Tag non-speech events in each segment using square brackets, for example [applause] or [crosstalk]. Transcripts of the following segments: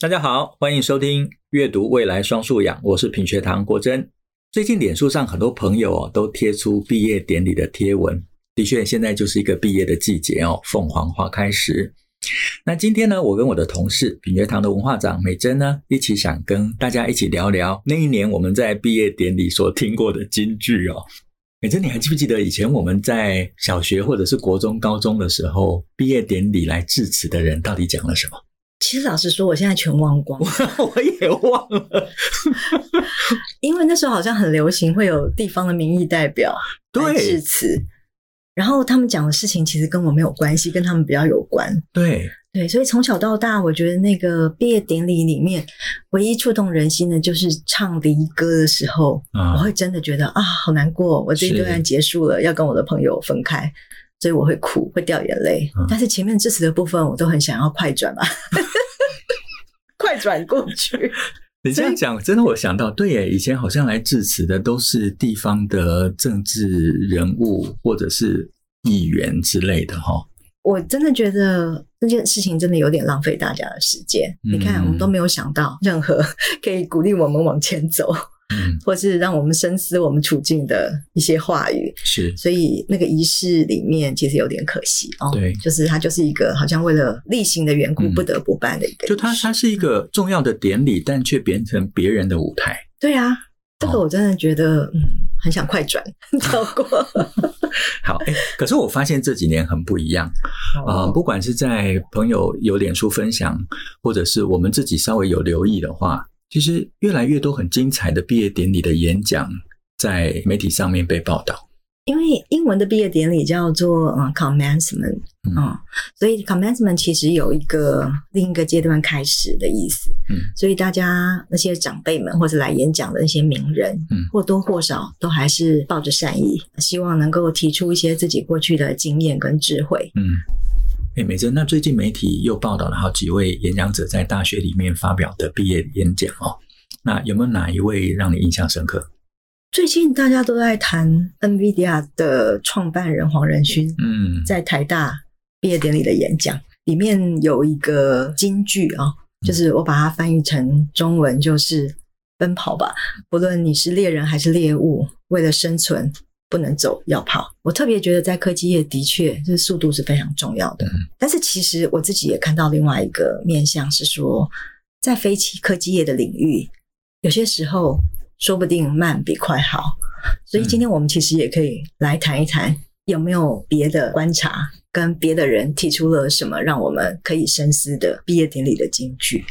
大家好，欢迎收听阅读未来双素养，我是品学堂国珍。最近脸书上很多朋友哦都贴出毕业典礼的贴文，的确现在就是一个毕业的季节哦，凤凰花开时。那今天呢，我跟我的同事品学堂的文化长美珍呢，一起想跟大家一起聊聊那一年我们在毕业典礼所听过的金句哦。美珍，你还记不记得以前我们在小学或者是国中、高中的时候，毕业典礼来致辞的人到底讲了什么？其实老实说，我现在全忘光，[laughs] 我也忘了，[laughs] 因为那时候好像很流行会有地方的民意代表来致辞，然后他们讲的事情其实跟我没有关系，跟他们比较有关。对对，所以从小到大，我觉得那个毕业典礼里面唯一触动人心的，就是唱离歌的时候，嗯，我会真的觉得啊，好难过，我这一段结束了，要跟我的朋友分开。所以我会哭，会掉眼泪，嗯、但是前面致辞的部分我都很想要快转嘛，[laughs] 快转过去。你这样讲，真的我想到，对耶，以前好像来致辞的都是地方的政治人物或者是议员之类的哈。我真的觉得这件事情真的有点浪费大家的时间。嗯、你看，我们都没有想到任何 [laughs] 可以鼓励我们往前走。嗯，或是让我们深思我们处境的一些话语，是，所以那个仪式里面其实有点可惜哦。对，就是它就是一个好像为了例行的缘故不得不办的一个、嗯，就它它是一个重要的典礼，但却变成别人的舞台。对啊，这个我真的觉得、哦、嗯，很想快转 [laughs] 跳过。好，可是我发现这几年很不一样啊、呃，不管是在朋友有脸书分享，或者是我们自己稍微有留意的话。其实越来越多很精彩的毕业典礼的演讲在媒体上面被报道，因为英文的毕业典礼叫做嗯 commencement，嗯，所以 commencement 其实有一个另一个阶段开始的意思，嗯，所以大家那些长辈们或者来演讲的那些名人，嗯，或多或少都还是抱着善意，希望能够提出一些自己过去的经验跟智慧，嗯。哎，美珍，那最近媒体又报道了好几位演讲者在大学里面发表的毕业演讲哦。那有没有哪一位让你印象深刻？最近大家都在谈 NVIDIA 的创办人黄仁勋，嗯，在台大毕业典礼的演讲里面有一个金句啊，就是我把它翻译成中文，就是“奔跑吧，不论你是猎人还是猎物，为了生存。”不能走，要跑。我特别觉得，在科技业的确，这速度是非常重要的。嗯。但是，其实我自己也看到另外一个面向，是说，在非科技业的领域，有些时候说不定慢比快好。所以，今天我们其实也可以来谈一谈，有没有别的观察，跟别的人提出了什么让我们可以深思的毕业典礼的金句。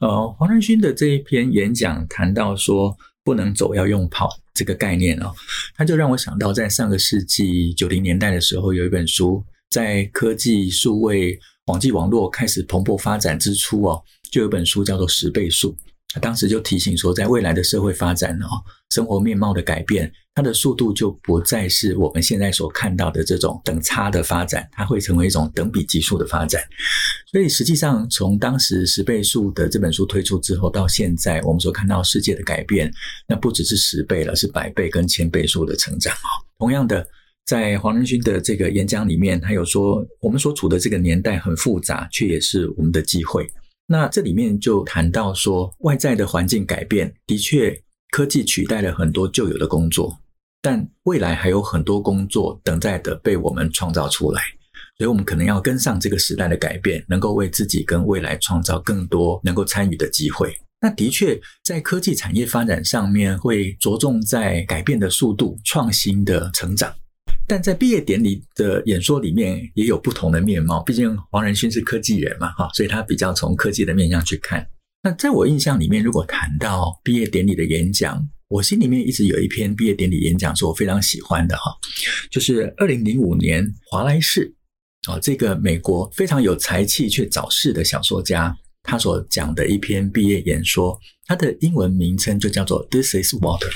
呃，黄仁勋的这一篇演讲谈到说，不能走，要用跑。这个概念哦，它就让我想到，在上个世纪九零年代的时候，有一本书，在科技、数位、网际网络开始蓬勃发展之初哦，就有本书叫做《十倍数》。他当时就提醒说，在未来的社会发展哦，生活面貌的改变，它的速度就不再是我们现在所看到的这种等差的发展，它会成为一种等比级数的发展。所以实际上，从当时十倍速的这本书推出之后，到现在我们所看到世界的改变，那不只是十倍了，是百倍跟千倍数的成长哦。同样的，在黄仁勋的这个演讲里面，他有说，我们所处的这个年代很复杂，却也是我们的机会。那这里面就谈到说，外在的环境改变，的确，科技取代了很多旧有的工作，但未来还有很多工作等待的被我们创造出来，所以我们可能要跟上这个时代的改变，能够为自己跟未来创造更多能够参与的机会。那的确，在科技产业发展上面，会着重在改变的速度、创新的成长。但在毕业典礼的演说里面也有不同的面貌，毕竟黄仁勋是科技人嘛，哈，所以他比较从科技的面向去看。那在我印象里面，如果谈到毕业典礼的演讲，我心里面一直有一篇毕业典礼演讲是我非常喜欢的哈，就是二零零五年华莱士啊，这个美国非常有才气却早逝的小说家，他所讲的一篇毕业演说，他的英文名称就叫做 This is Water。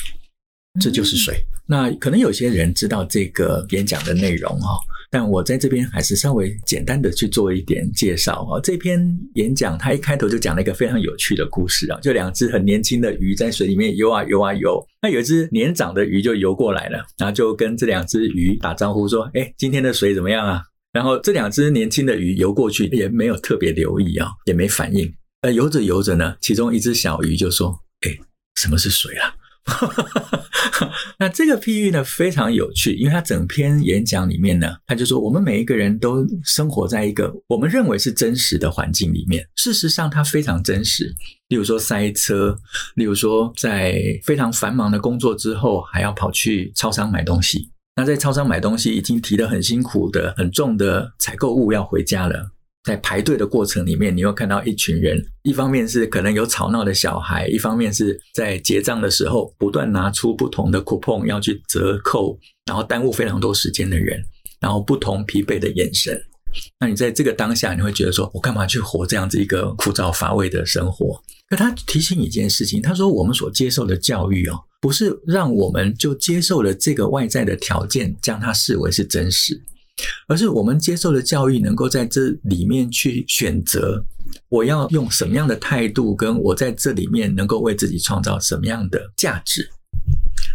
这就是水。那可能有些人知道这个演讲的内容哈，但我在这边还是稍微简单的去做一点介绍哈。这篇演讲它一开头就讲了一个非常有趣的故事啊，就两只很年轻的鱼在水里面游啊游啊游，那有一只年长的鱼就游过来了，然后就跟这两只鱼打招呼说：“哎，今天的水怎么样啊？”然后这两只年轻的鱼游过去也没有特别留意啊，也没反应。呃，游着游着呢，其中一只小鱼就说：“哎，什么是水啊？” [laughs] [laughs] 那这个譬喻呢，非常有趣，因为他整篇演讲里面呢，他就说，我们每一个人都生活在一个我们认为是真实的环境里面，事实上它非常真实。例如说塞车，例如说在非常繁忙的工作之后，还要跑去超商买东西。那在超商买东西，已经提得很辛苦的、很重的采购物要回家了。在排队的过程里面，你会看到一群人，一方面是可能有吵闹的小孩，一方面是在结账的时候不断拿出不同的 coupon 要去折扣，然后耽误非常多时间的人，然后不同疲惫的眼神。那你在这个当下，你会觉得说，我干嘛去活这样子一个枯燥乏味的生活？可他提醒你一件事情，他说我们所接受的教育哦，不是让我们就接受了这个外在的条件，将它视为是真实。而是我们接受的教育，能够在这里面去选择，我要用什么样的态度，跟我在这里面能够为自己创造什么样的价值。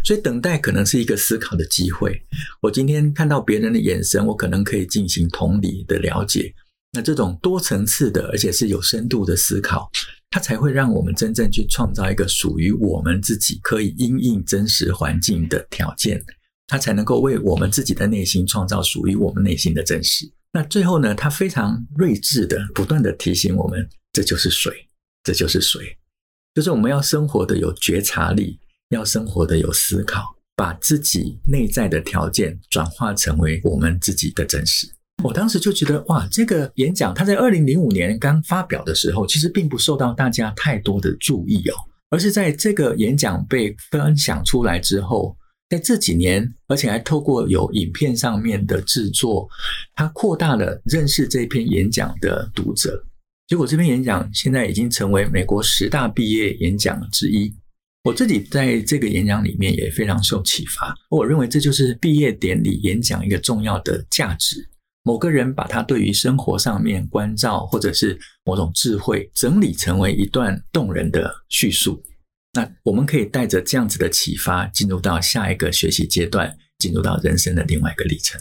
所以，等待可能是一个思考的机会。我今天看到别人的眼神，我可能可以进行同理的了解。那这种多层次的，而且是有深度的思考，它才会让我们真正去创造一个属于我们自己可以因应真实环境的条件。他才能够为我们自己的内心创造属于我们内心的真实。那最后呢，他非常睿智的不断的提醒我们：这就是水，这就是水，就是我们要生活的有觉察力，要生活的有思考，把自己内在的条件转化成为我们自己的真实。我当时就觉得，哇，这个演讲他在二零零五年刚发表的时候，其实并不受到大家太多的注意哦，而是在这个演讲被分享出来之后。在这几年，而且还透过有影片上面的制作，它扩大了认识这篇演讲的读者。结果这篇演讲现在已经成为美国十大毕业演讲之一。我自己在这个演讲里面也非常受启发。我认为这就是毕业典礼演讲一个重要的价值。某个人把他对于生活上面关照，或者是某种智慧，整理成为一段动人的叙述。那我们可以带着这样子的启发，进入到下一个学习阶段，进入到人生的另外一个历程。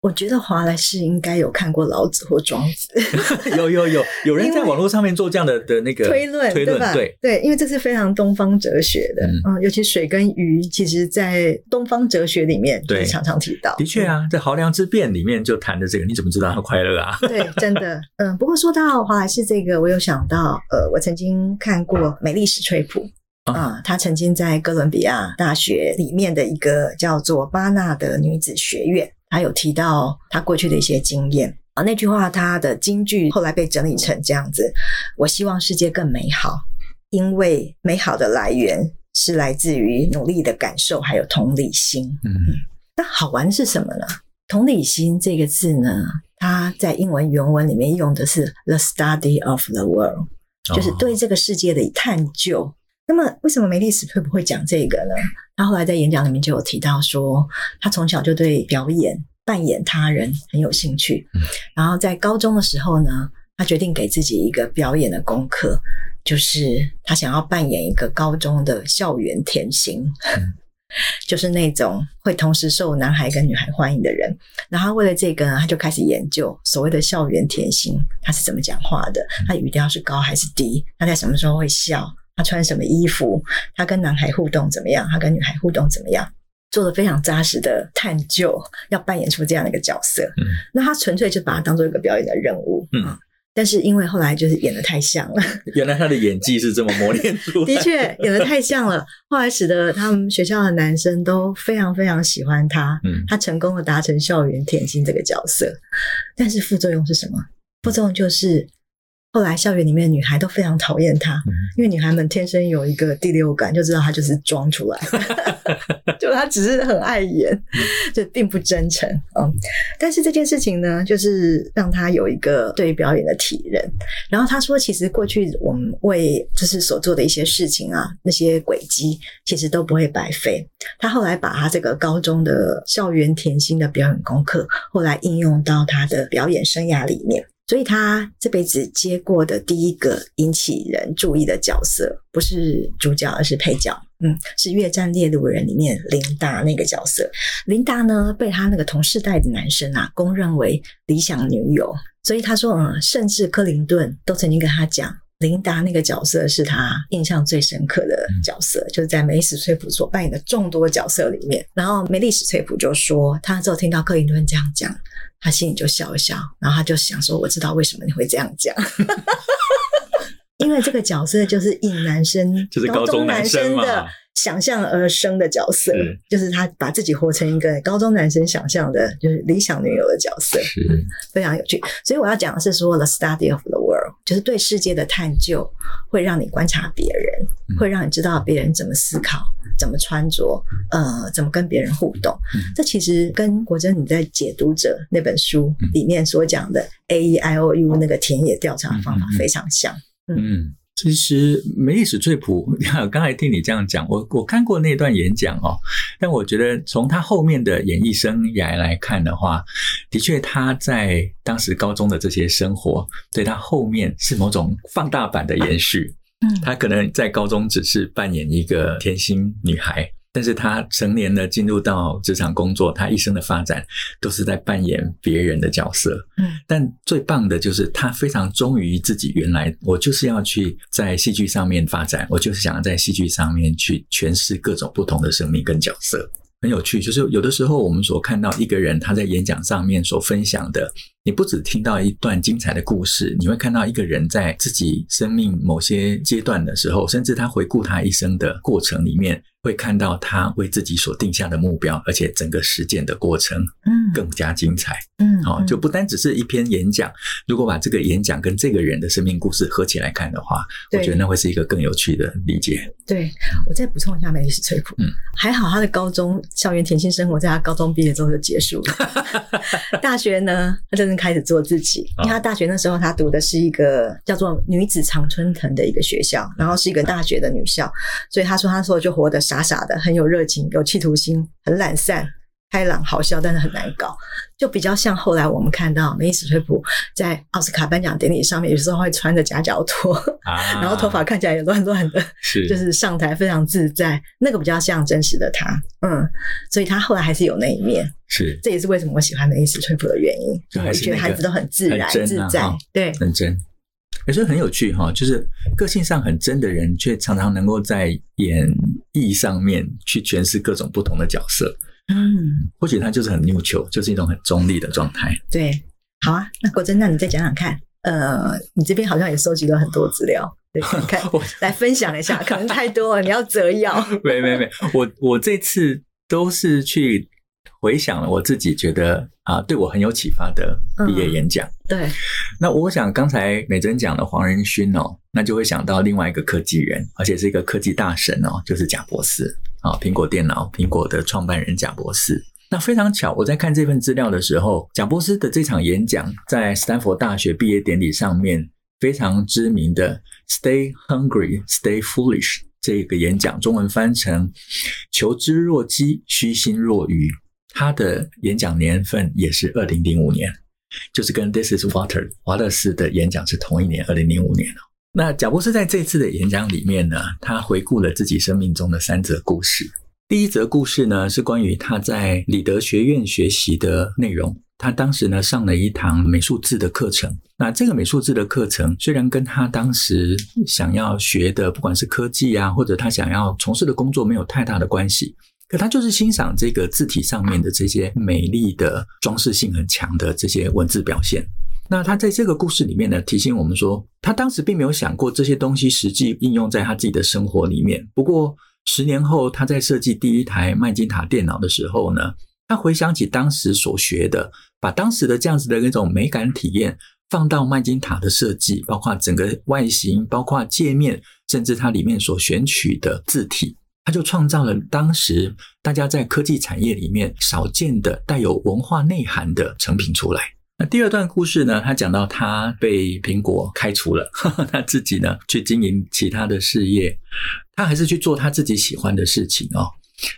我觉得华莱士应该有看过老子或庄子，[laughs] 有有有有人在网络上面做这样的的那个推论，推论对吧？对对，因为这是非常东方哲学的，嗯，嗯，尤其水跟鱼，其实在东方哲学里面对常常提到。的确啊，在《濠梁之变》里面就谈的这个，你怎么知道他快乐啊？[laughs] 对，真的，嗯。不过说到华莱士这个，我有想到，呃，我曾经看过《美丽史翠普》。啊，他曾经在哥伦比亚大学里面的一个叫做巴纳的女子学院，他有提到他过去的一些经验啊。那句话，他的金句后来被整理成这样子：我希望世界更美好，因为美好的来源是来自于努力的感受，还有同理心。嗯，那好玩是什么呢？同理心这个字呢，它在英文原文里面用的是 the study of the world，就是对这个世界的探究。那么，为什么梅丽史翠普会讲这个呢？他后来在演讲里面就有提到说，他从小就对表演、扮演他人很有兴趣。然后在高中的时候呢，他决定给自己一个表演的功课，就是他想要扮演一个高中的校园甜心，[laughs] 就是那种会同时受男孩跟女孩欢迎的人。然后为了这个呢，他就开始研究所谓的校园甜心，他是怎么讲话的，他语调是高还是低，他在什么时候会笑。他穿什么衣服？他跟男孩互动怎么样？他跟女孩互动怎么样？做了非常扎实的探究，要扮演出这样的一个角色。嗯，那他纯粹就把它当做一个表演的任务。嗯，但是因为后来就是演的太像了，[laughs] 原来他的演技是这么磨练出来的。[laughs] 的确，演的太像了，后来使得他们学校的男生都非常非常喜欢他。嗯，他成功的达成校园甜心这个角色，但是副作用是什么？副作用就是。后来校园里面的女孩都非常讨厌他，因为女孩们天生有一个第六感，就知道他就是装出来的，[laughs] 就他只是很爱演，就并不真诚。嗯，但是这件事情呢，就是让他有一个对表演的体认。然后他说，其实过去我们为就是所做的一些事情啊，那些轨迹其实都不会白费。他后来把他这个高中的校园甜心的表演功课，后来应用到他的表演生涯里面。所以他这辈子接过的第一个引起人注意的角色，不是主角，而是配角。嗯，是《越战猎鹿人》里面琳达那个角色。琳达呢，被他那个同世代的男生啊，公认为理想女友。所以他说，嗯，甚至克林顿都曾经跟他讲，琳达那个角色是他印象最深刻的角色，嗯、就是在梅丽史翠普所扮演的众多角色里面。然后梅丽史翠普就说，他之后听到克林顿这样讲，他心里就笑一笑，然后他就想说：“我知道为什么你会这样讲。[laughs] ”因为这个角色就是引男生，就是高中男生的想象而生的角色，就是他把自己活成一个高中男生想象的，就是理想女友的角色，是。非常有趣。所以我要讲的是说，the study of the world，就是对世界的探究，会让你观察别人，会让你知道别人怎么思考，怎么穿着，呃，怎么跟别人互动。这其实跟国珍你在解读者那本书里面所讲的 A E I O U 那个田野调查的方法非常像。嗯，其实梅丽史翠普，[laughs] 刚才听你这样讲，我我看过那段演讲哦，但我觉得从他后面的演艺生涯来看的话，的确他在当时高中的这些生活，对他后面是某种放大版的延续。嗯，他可能在高中只是扮演一个甜心女孩。但是他成年了，进入到职场工作，他一生的发展都是在扮演别人的角色。嗯，但最棒的就是他非常忠于自己原来，我就是要去在戏剧上面发展，我就是想要在戏剧上面去诠释各种不同的生命跟角色。很有趣，就是有的时候我们所看到一个人他在演讲上面所分享的，你不只听到一段精彩的故事，你会看到一个人在自己生命某些阶段的时候，甚至他回顾他一生的过程里面。会看到他为自己所定下的目标，而且整个实践的过程，嗯，更加精彩，嗯，好，就不单只是一篇演讲。如果把这个演讲跟这个人的生命故事合起来看的话，我觉得那会是一个更有趣的理解。对，我再补充一下，梅丽史翠普，嗯，还好他的高中校园甜心生活在他高中毕业之后就结束了。[laughs] 大学呢，他真正开始做自己，因为他大学那时候他读的是一个叫做女子常春藤的一个学校，然后是一个大学的女校，所以他说他说就活得。傻傻的，很有热情，有企图心，很懒散，开朗好笑，但是很难搞，就比较像后来我们看到梅丽史翠普在奥斯卡颁奖典礼上面，有时候会穿着夹脚拖，啊、[laughs] 然后头发看起来也乱乱的，是。就是上台非常自在，那个比较像真实的他，嗯，所以他后来还是有那一面，是，这也是为什么我喜欢梅丽史翠普的原因，就还是觉得孩子都很自然、啊、自在，对，很真。也是很有趣哈，就是个性上很真的人，却常常能够在演绎上面去诠释各种不同的角色。嗯，或许他就是很 neutral，就是一种很中立的状态。对，好啊，那国珍，那你再讲讲看。呃，你这边好像也收集了很多资料，对，看 [laughs] 我来分享一下，可能太多了，你要择要。[laughs] 没没没，我我这次都是去。回想了我自己觉得啊，对我很有启发的毕业演讲。嗯、对，那我想刚才美珍讲的黄仁勋哦，那就会想到另外一个科技人，而且是一个科技大神哦，就是贾伯斯啊，苹果电脑苹果的创办人贾博士。那非常巧，我在看这份资料的时候，贾博士的这场演讲在斯坦福大学毕业典礼上面非常知名的 “Stay hungry, stay foolish” 这个演讲，中文翻成“求知若饥，虚心若愚”。他的演讲年份也是二零零五年，就是跟 This is Water 华勒斯的演讲是同一年，二零零五年。那贾伯斯在这次的演讲里面呢，他回顾了自己生命中的三则故事。第一则故事呢，是关于他在里德学院学习的内容。他当时呢上了一堂美术字的课程。那这个美术字的课程虽然跟他当时想要学的，不管是科技啊，或者他想要从事的工作没有太大的关系。可他就是欣赏这个字体上面的这些美丽的装饰性很强的这些文字表现。那他在这个故事里面呢，提醒我们说，他当时并没有想过这些东西实际应用在他自己的生活里面。不过十年后，他在设计第一台麦金塔电脑的时候呢，他回想起当时所学的，把当时的这样子的那种美感体验放到麦金塔的设计，包括整个外形，包括界面，甚至它里面所选取的字体。他就创造了当时大家在科技产业里面少见的带有文化内涵的成品出来。第二段故事呢，他讲到他被苹果开除了，呵呵，他自己呢去经营其他的事业，他还是去做他自己喜欢的事情哦。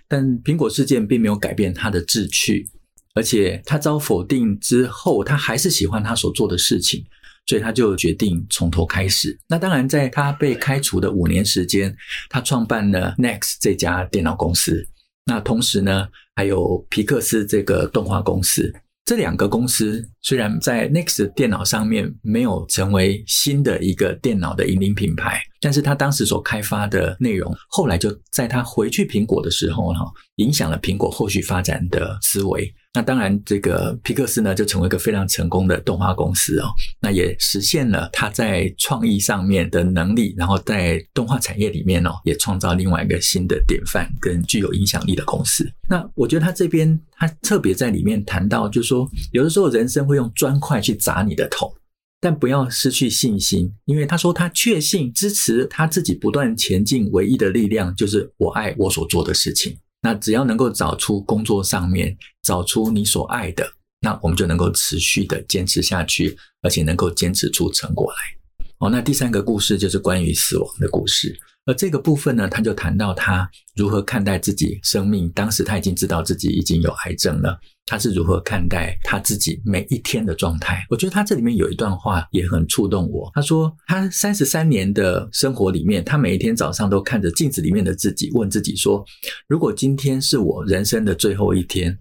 但苹果事件并没有改变他的志趣，而且他遭否定之后，他还是喜欢他所做的事情。所以他就决定从头开始。那当然，在他被开除的五年时间，他创办了 Next 这家电脑公司。那同时呢，还有皮克斯这个动画公司。这两个公司虽然在 Next 电脑上面没有成为新的一个电脑的引领品牌，但是他当时所开发的内容，后来就在他回去苹果的时候，哈，影响了苹果后续发展的思维。那当然，这个皮克斯呢，就成为一个非常成功的动画公司哦。那也实现了他在创意上面的能力，然后在动画产业里面哦，也创造另外一个新的典范跟具有影响力的公司。那我觉得他这边他特别在里面谈到，就是说，有的时候人生会用砖块去砸你的头，但不要失去信心，因为他说他确信支持他自己不断前进唯一的力量，就是我爱我所做的事情。那只要能够找出工作上面找出你所爱的，那我们就能够持续的坚持下去，而且能够坚持出成果来。哦，那第三个故事就是关于死亡的故事。而这个部分呢，他就谈到他如何看待自己生命。当时他已经知道自己已经有癌症了，他是如何看待他自己每一天的状态。我觉得他这里面有一段话也很触动我。他说，他三十三年的生活里面，他每一天早上都看着镜子里面的自己，问自己说：如果今天是我人生的最后一天，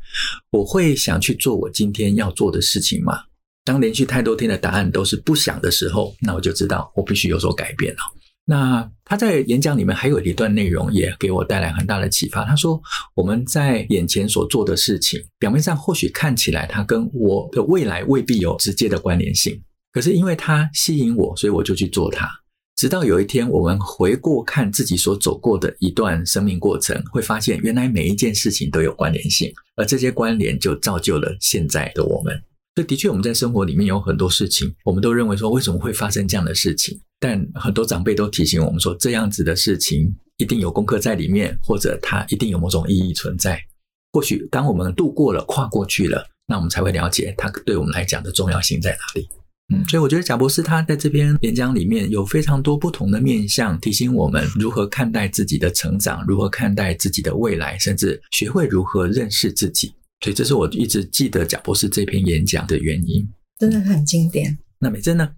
我会想去做我今天要做的事情吗？当连续太多天的答案都是不想的时候，那我就知道我必须有所改变了。那他在演讲里面还有一段内容也给我带来很大的启发。他说：“我们在眼前所做的事情，表面上或许看起来它跟我的未来未必有直接的关联性，可是因为它吸引我，所以我就去做它。直到有一天，我们回过看自己所走过的一段生命过程，会发现原来每一件事情都有关联性，而这些关联就造就了现在的我们。所以，的确，我们在生活里面有很多事情，我们都认为说，为什么会发生这样的事情？”但很多长辈都提醒我们说，这样子的事情一定有功课在里面，或者它一定有某种意义存在。或许当我们度过了、跨过去了，那我们才会了解它对我们来讲的重要性在哪里。嗯，所以我觉得贾博士他在这篇演讲里面有非常多不同的面向，提醒我们如何看待自己的成长，如何看待自己的未来，甚至学会如何认识自己。所以这是我一直记得贾博士这篇演讲的原因，真的很经典。那美珍呢？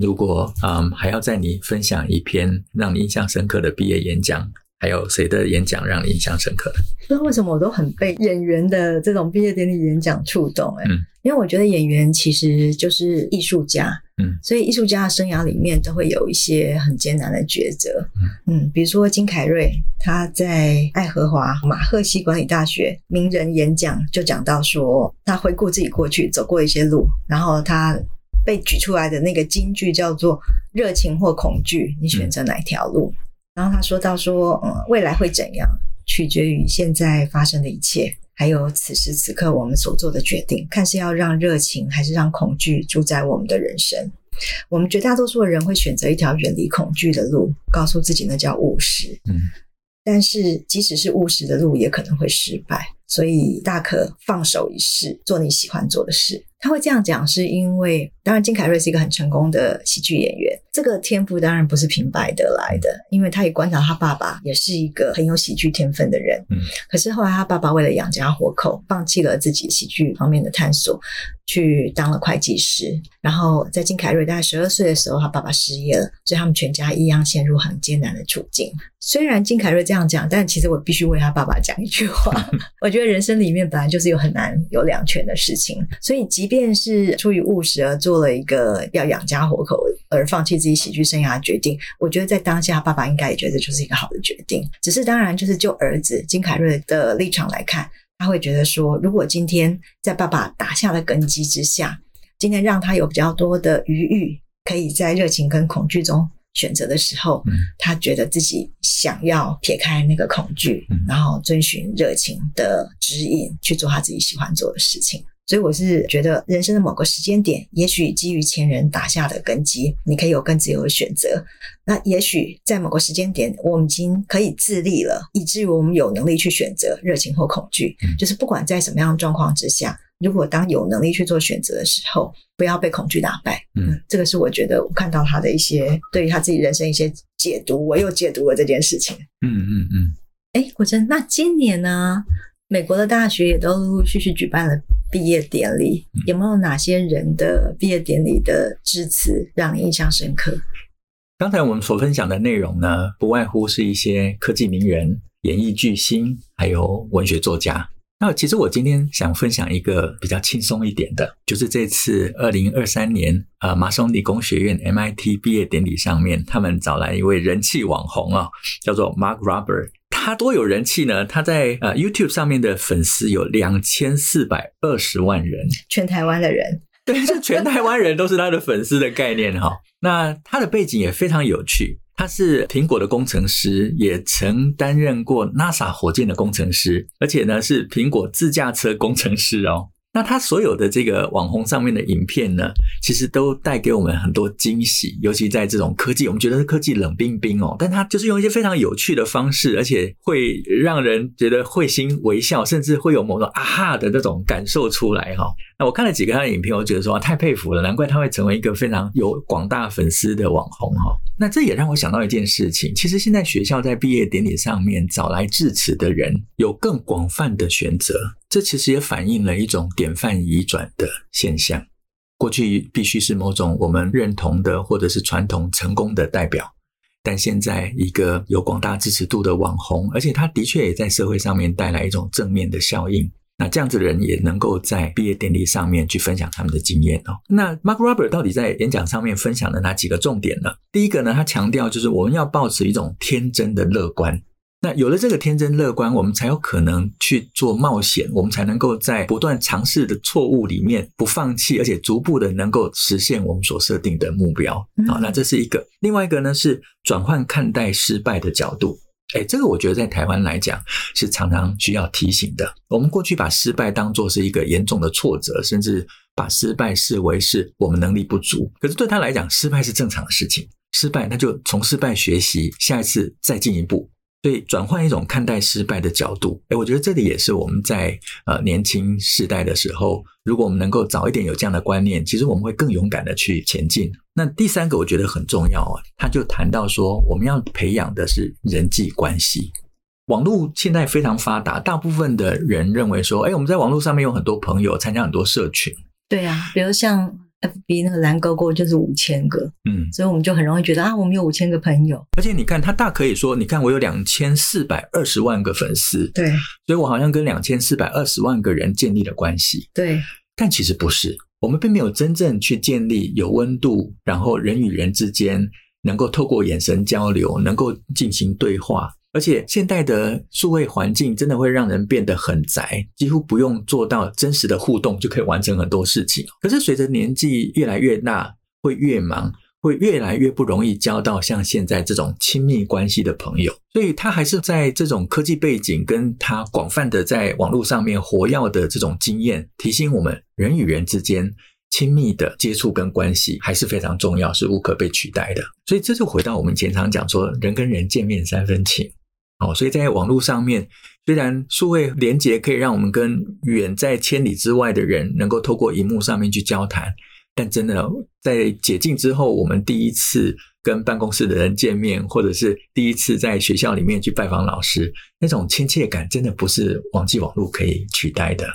如果嗯还要在你分享一篇让你印象深刻的毕业演讲，还有谁的演讲让你印象深刻的？不知道为什么我都很被演员的这种毕业典礼演讲触动哎，嗯，因为我觉得演员其实就是艺术家，嗯，所以艺术家的生涯里面都会有一些很艰难的抉择，嗯嗯，比如说金凯瑞他在爱荷华马赫西管理大学名人演讲就讲到说，他回顾自己过去走过一些路，然后他。被举出来的那个金句叫做“热情或恐惧”，你选择哪一条路？嗯。然后他说到说，嗯，未来会怎样，取决于现在发生的一切，还有此时此刻我们所做的决定，看是要让热情还是让恐惧主宰我们的人生。我们绝大多数的人会选择一条远离恐惧的路，告诉自己那叫务实。嗯，但是即使是务实的路，也可能会失败，所以大可放手一试，做你喜欢做的事。他会这样讲，是因为当然金凯瑞是一个很成功的喜剧演员，这个天赋当然不是平白得来的，因为他也观察他爸爸也是一个很有喜剧天分的人。嗯，可是后来他爸爸为了养家活口，放弃了自己喜剧方面的探索，去当了会计师。然后在金凯瑞大概十二岁的时候，他爸爸失业了，所以他们全家一样陷入很艰难的处境。虽然金凯瑞这样讲，但其实我必须为他爸爸讲一句话：[laughs] 我觉得人生里面本来就是有很难有两全的事情，所以即便便是出于务实而做了一个要养家活口而放弃自己喜剧生涯的决定，我觉得在当下爸爸应该也觉得就是一个好的决定。只是当然，就是就儿子金凯瑞的立场来看，他会觉得说，如果今天在爸爸打下的根基之下，今天让他有比较多的余裕，可以在热情跟恐惧中选择的时候，他觉得自己想要撇开那个恐惧，然后遵循热情的指引去做他自己喜欢做的事情。所以我是觉得，人生的某个时间点，也许基于前人打下的根基，你可以有更自由的选择。那也许在某个时间点，我们已经可以自立了，以至于我们有能力去选择热情或恐惧。就是不管在什么样的状况之下，如果当有能力去做选择的时候，不要被恐惧打败。嗯，这个是我觉得我看到他的一些对于他自己人生一些解读，我又解读了这件事情。嗯嗯嗯。哎，国珍，那今年呢？美国的大学也都陆陆续续举办了毕业典礼，有没有哪些人的毕业典礼的致辞让你印象深刻？刚才我们所分享的内容呢，不外乎是一些科技名人、演艺巨星，还有文学作家。那其实我今天想分享一个比较轻松一点的，就是这次二零二三年呃麻省理工学院 MIT 毕业典礼上面，他们找来一位人气网红啊，叫做 Mark Rober。他多有人气呢？他在呃 YouTube 上面的粉丝有两千四百二十万人，全台湾的人，[laughs] 对，就全台湾人都是他的粉丝的概念哈。那他的背景也非常有趣。他是苹果的工程师，也曾担任过 NASA 火箭的工程师，而且呢是苹果自驾车工程师哦。那他所有的这个网红上面的影片呢，其实都带给我们很多惊喜，尤其在这种科技，我们觉得是科技冷冰冰哦，但他就是用一些非常有趣的方式，而且会让人觉得会心微笑，甚至会有某种啊哈的那种感受出来哈。那我看了几个他的影片，我觉得说太佩服了，难怪他会成为一个非常有广大粉丝的网红哈。那这也让我想到一件事情，其实现在学校在毕业典礼上面找来致辞的人有更广泛的选择。这其实也反映了一种典范移转的现象。过去必须是某种我们认同的或者是传统成功的代表，但现在一个有广大支持度的网红，而且他的确也在社会上面带来一种正面的效应。那这样子的人也能够在毕业典礼上面去分享他们的经验哦。那 Mark Robert 到底在演讲上面分享了哪几个重点呢？第一个呢，他强调就是我们要保持一种天真的乐观。那有了这个天真乐观，我们才有可能去做冒险，我们才能够在不断尝试的错误里面不放弃，而且逐步的能够实现我们所设定的目标。好，那这是一个。另外一个呢，是转换看待失败的角度。哎，这个我觉得在台湾来讲是常常需要提醒的。我们过去把失败当作是一个严重的挫折，甚至把失败视为是我们能力不足。可是对他来讲，失败是正常的事情。失败，那就从失败学习，下一次再进一步。所以转换一种看待失败的角度，诶，我觉得这里也是我们在呃年轻世代的时候，如果我们能够早一点有这样的观念，其实我们会更勇敢的去前进。那第三个我觉得很重要啊，他就谈到说，我们要培养的是人际关系。网络现在非常发达，大部分的人认为说，诶，我们在网络上面有很多朋友，参加很多社群。对啊，比如像。FB 那个蓝勾勾就是五千个，嗯，所以我们就很容易觉得啊，我们有五千个朋友。而且你看，他大可以说，你看我有两千四百二十万个粉丝，对，所以我好像跟两千四百二十万个人建立了关系，对。但其实不是，我们并没有真正去建立有温度，然后人与人之间能够透过眼神交流，能够进行对话。而且现代的数位环境真的会让人变得很宅，几乎不用做到真实的互动就可以完成很多事情。可是随着年纪越来越大，会越忙，会越来越不容易交到像现在这种亲密关系的朋友。所以他还是在这种科技背景跟他广泛的在网络上面活跃的这种经验，提醒我们人与人之间亲密的接触跟关系还是非常重要，是无可被取代的。所以这就回到我们前常讲说，人跟人见面三分情。哦，所以在网络上面，虽然数位连接可以让我们跟远在千里之外的人能够透过荧幕上面去交谈，但真的在解禁之后，我们第一次跟办公室的人见面，或者是第一次在学校里面去拜访老师，那种亲切感，真的不是网际网络可以取代的。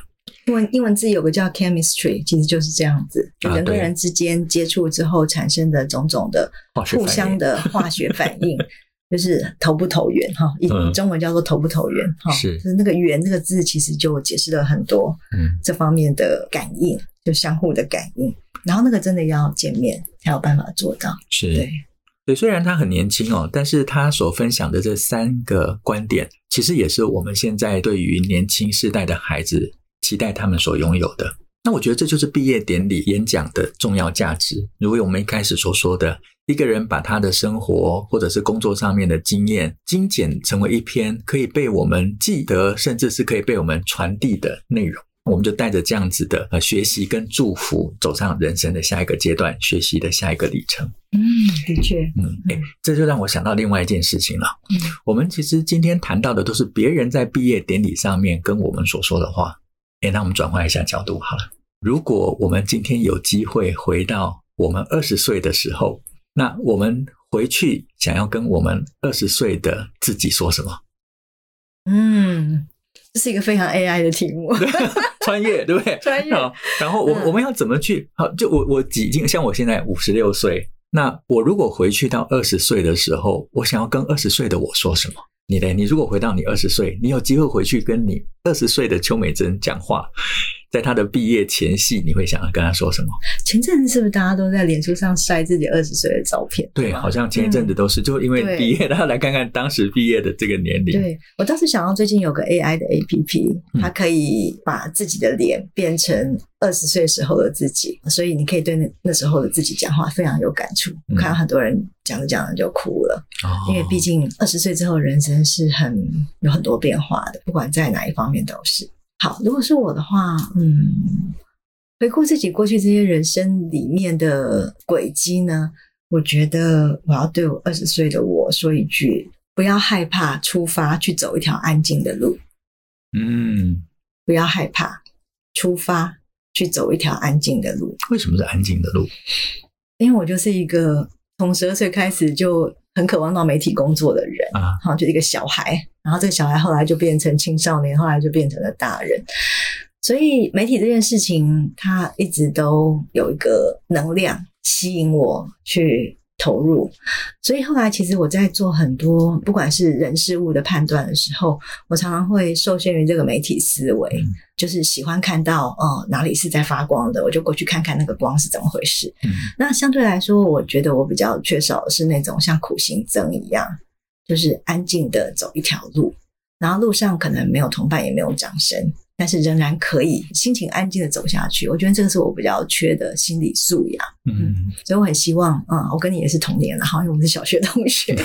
英文英文字有个叫 chemistry，其实就是这样子，就人跟人之间接触之后产生的种种的互相的化学反应。[laughs] 就是投不投缘哈，以中文叫做投不投缘哈，是，就是那个缘这个字其实就解释了很多嗯这方面的感应，就相互的感应，然后那个真的要见面才有办法做到，是对对，虽然他很年轻哦，但是他所分享的这三个观点，其实也是我们现在对于年轻世代的孩子期待他们所拥有的。那我觉得这就是毕业典礼演讲的重要价值。如果我们一开始所说的。一个人把他的生活或者是工作上面的经验精简成为一篇可以被我们记得，甚至是可以被我们传递的内容，我们就带着这样子的呃学习跟祝福，走上人生的下一个阶段，学习的下一个里程。嗯，的确，嗯，诶，这就让我想到另外一件事情了。嗯，我们其实今天谈到的都是别人在毕业典礼上面跟我们所说的话。诶，那我们转换一下角度好了。如果我们今天有机会回到我们二十岁的时候，那我们回去想要跟我们二十岁的自己说什么？嗯，这是一个非常 AI 的题目，[laughs] 穿越对不对？穿越。然后我我们要怎么去？好，就我我已经像我现在五十六岁，那我如果回去到二十岁的时候，我想要跟二十岁的我说什么？你呢？你如果回到你二十岁，你有机会回去跟你二十岁的邱美珍讲话。在他的毕业前夕，你会想要跟他说什么？前阵子是不是大家都在脸书上晒自己二十岁的照片？对，好像前一阵子都是，嗯、就因为毕业，然后来看看当时毕业的这个年龄。对，我倒是想到最近有个 AI 的 APP，它可以把自己的脸变成二十岁时候的自己，所以你可以对那那时候的自己讲话，非常有感触。我看到很多人讲着讲着就哭了，嗯、因为毕竟二十岁之后人生是很有很多变化的，不管在哪一方面都是。好，如果是我的话，嗯，回顾自己过去这些人生里面的轨迹呢，我觉得我要对我二十岁的我说一句：不要害怕出发去走一条安静的路。嗯，不要害怕出发去走一条安静的路。为什么是安静的路？因为我就是一个从十二岁开始就很渴望到媒体工作的人啊，好，就一个小孩。然后这个小孩后来就变成青少年，后来就变成了大人。所以媒体这件事情，它一直都有一个能量吸引我去投入。所以后来其实我在做很多不管是人事物的判断的时候，我常常会受限于这个媒体思维，嗯、就是喜欢看到哦哪里是在发光的，我就过去看看那个光是怎么回事。嗯、那相对来说，我觉得我比较缺少的是那种像苦行僧一样。就是安静的走一条路，然后路上可能没有同伴，也没有掌声，但是仍然可以心情安静的走下去。我觉得这个是我比较缺的心理素养。嗯，所以我很希望，嗯，我跟你也是同年了哈，因为我们是小学同学。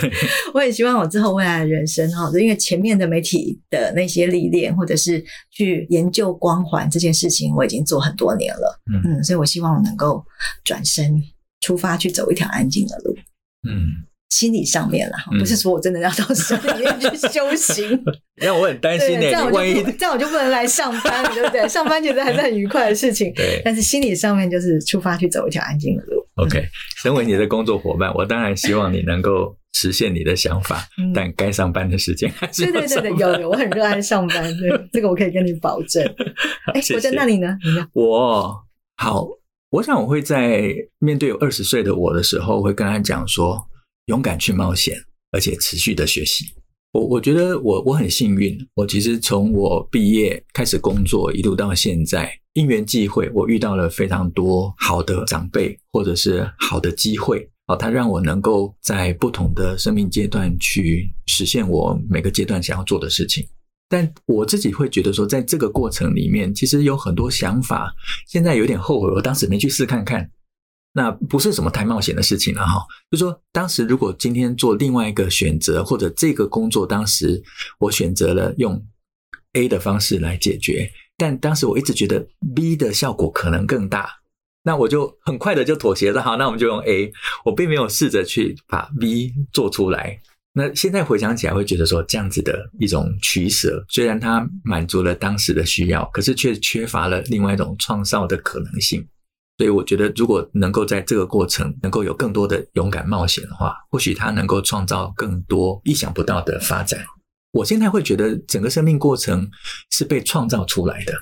我也希望我之后未来的人生哈，因为前面的媒体的那些历练，或者是去研究光环这件事情，我已经做很多年了。嗯，嗯，所以我希望我能够转身出发去走一条安静的路。嗯。心理上面啦，不是说我真的要到山里面去修行。[laughs] 因为我很担心呢，这样我就这样我就不能来上班了，对不对？[laughs] 上班其实还是很愉快的事情。对，但是心理上面就是出发去走一条安静的路。OK，身为你的工作伙伴，我当然希望你能够实现你的想法，但该上班的时间还是。对对对对，有有，我很热爱上班，对，[laughs] 这个我可以跟你保证。哎，我在那里呢，我好，我想我会在面对有二十岁的我的时候，会跟他讲说。勇敢去冒险，而且持续的学习。我我觉得我我很幸运，我其实从我毕业开始工作，一路到现在，因缘际会，我遇到了非常多好的长辈，或者是好的机会。好，它让我能够在不同的生命阶段去实现我每个阶段想要做的事情。但我自己会觉得说，在这个过程里面，其实有很多想法，现在有点后悔，我当时没去试看看。那不是什么太冒险的事情了哈，就说当时如果今天做另外一个选择，或者这个工作当时我选择了用 A 的方式来解决，但当时我一直觉得 B 的效果可能更大，那我就很快的就妥协了，哈，那我们就用 A，我并没有试着去把 B 做出来。那现在回想起来，会觉得说这样子的一种取舍，虽然它满足了当时的需要，可是却缺乏了另外一种创造的可能性。所以我觉得，如果能够在这个过程能够有更多的勇敢冒险的话，或许它能够创造更多意想不到的发展。我现在会觉得，整个生命过程是被创造出来的。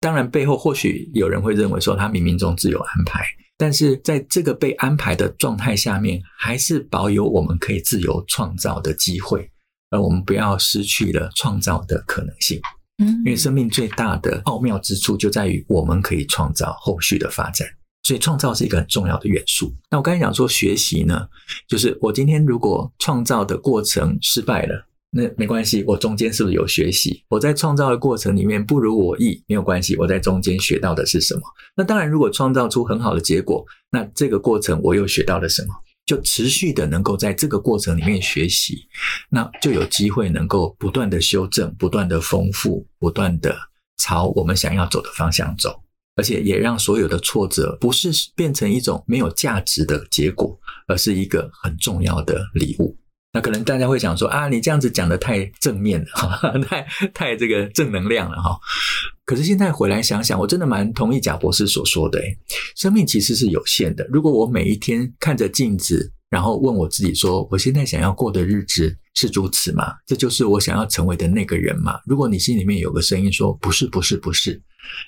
当然，背后或许有人会认为说，它冥冥中自有安排。但是在这个被安排的状态下面，还是保有我们可以自由创造的机会，而我们不要失去了创造的可能性。嗯，因为生命最大的奥妙之处就在于我们可以创造后续的发展，所以创造是一个很重要的元素。那我刚才讲说学习呢，就是我今天如果创造的过程失败了，那没关系，我中间是不是有学习？我在创造的过程里面不如我意，没有关系，我在中间学到的是什么？那当然，如果创造出很好的结果，那这个过程我又学到了什么？就持续的能够在这个过程里面学习，那就有机会能够不断的修正、不断的丰富、不断的朝我们想要走的方向走，而且也让所有的挫折不是变成一种没有价值的结果，而是一个很重要的礼物。那可能大家会想说啊，你这样子讲的太正面了，[laughs] 哈，太太这个正能量了哈。可是现在回来想想，我真的蛮同意贾博士所说的，生命其实是有限的。如果我每一天看着镜子，然后问我自己说，我现在想要过的日子是如此吗？这就是我想要成为的那个人吗？如果你心里面有个声音说不是，不是，不是，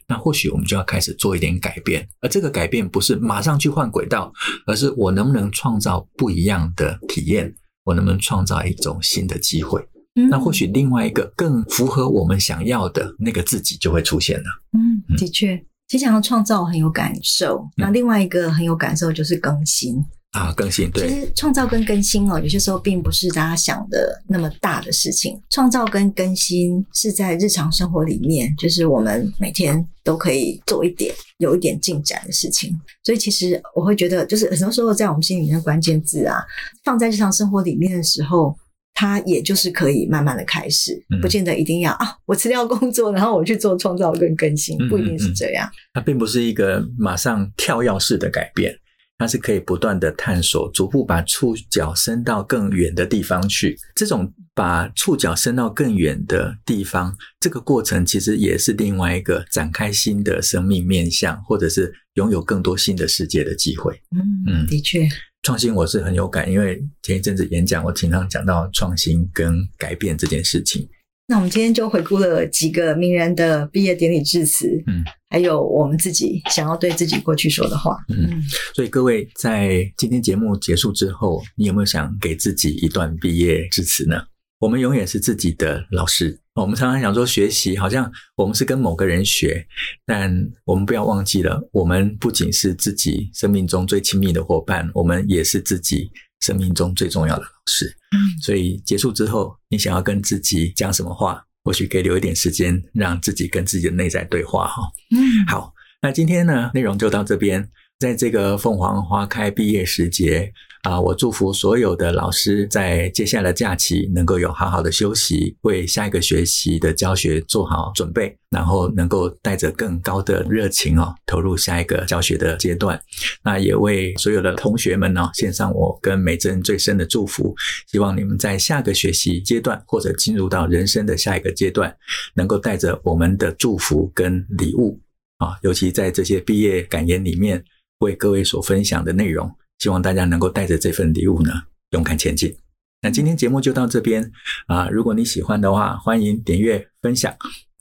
那或许我们就要开始做一点改变。而这个改变不是马上去换轨道，而是我能不能创造不一样的体验。我能不能创造一种新的机会？嗯、那或许另外一个更符合我们想要的那个自己就会出现了。嗯，的确，其实讲到创造很有感受，嗯、那另外一个很有感受就是更新。啊，更新对。其实创造跟更新哦，有些时候并不是大家想的那么大的事情。创造跟更新是在日常生活里面，就是我们每天都可以做一点、有一点进展的事情。所以其实我会觉得，就是很多时候在我们心里面的关键字啊，放在日常生活里面的时候，它也就是可以慢慢的开始，不见得一定要啊，我辞掉工作，然后我去做创造跟更新，不一定是这样。嗯嗯嗯，它并不是一个马上跳跃式的改变。它是可以不断的探索，逐步把触角伸到更远的地方去。这种把触角伸到更远的地方，这个过程其实也是另外一个展开新的生命面向，或者是拥有更多新的世界的机会。嗯嗯，的确，创新我是很有感，因为前一阵子演讲，我经常讲到创新跟改变这件事情。那我们今天就回顾了几个名人的毕业典礼致辞，嗯，还有我们自己想要对自己过去说的话，嗯，所以各位在今天节目结束之后，你有没有想给自己一段毕业致辞呢？我们永远是自己的老师。我们常常想说学习，好像我们是跟某个人学，但我们不要忘记了，我们不仅是自己生命中最亲密的伙伴，我们也是自己生命中最重要的老师。嗯，所以结束之后，你想要跟自己讲什么话？或许可以留一点时间，让自己跟自己的内在对话哈。嗯，好，那今天呢，内容就到这边。在这个凤凰花开毕业时节啊，我祝福所有的老师在接下来假期能够有好好的休息，为下一个学期的教学做好准备，然后能够带着更高的热情哦，投入下一个教学的阶段。那也为所有的同学们呢，献上我跟美珍最深的祝福，希望你们在下个学习阶段或者进入到人生的下一个阶段，能够带着我们的祝福跟礼物啊，尤其在这些毕业感言里面。为各位所分享的内容，希望大家能够带着这份礼物呢，勇敢前进。那今天节目就到这边啊，如果你喜欢的话，欢迎点阅分享。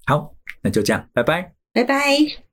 好，那就这样，拜拜，拜拜。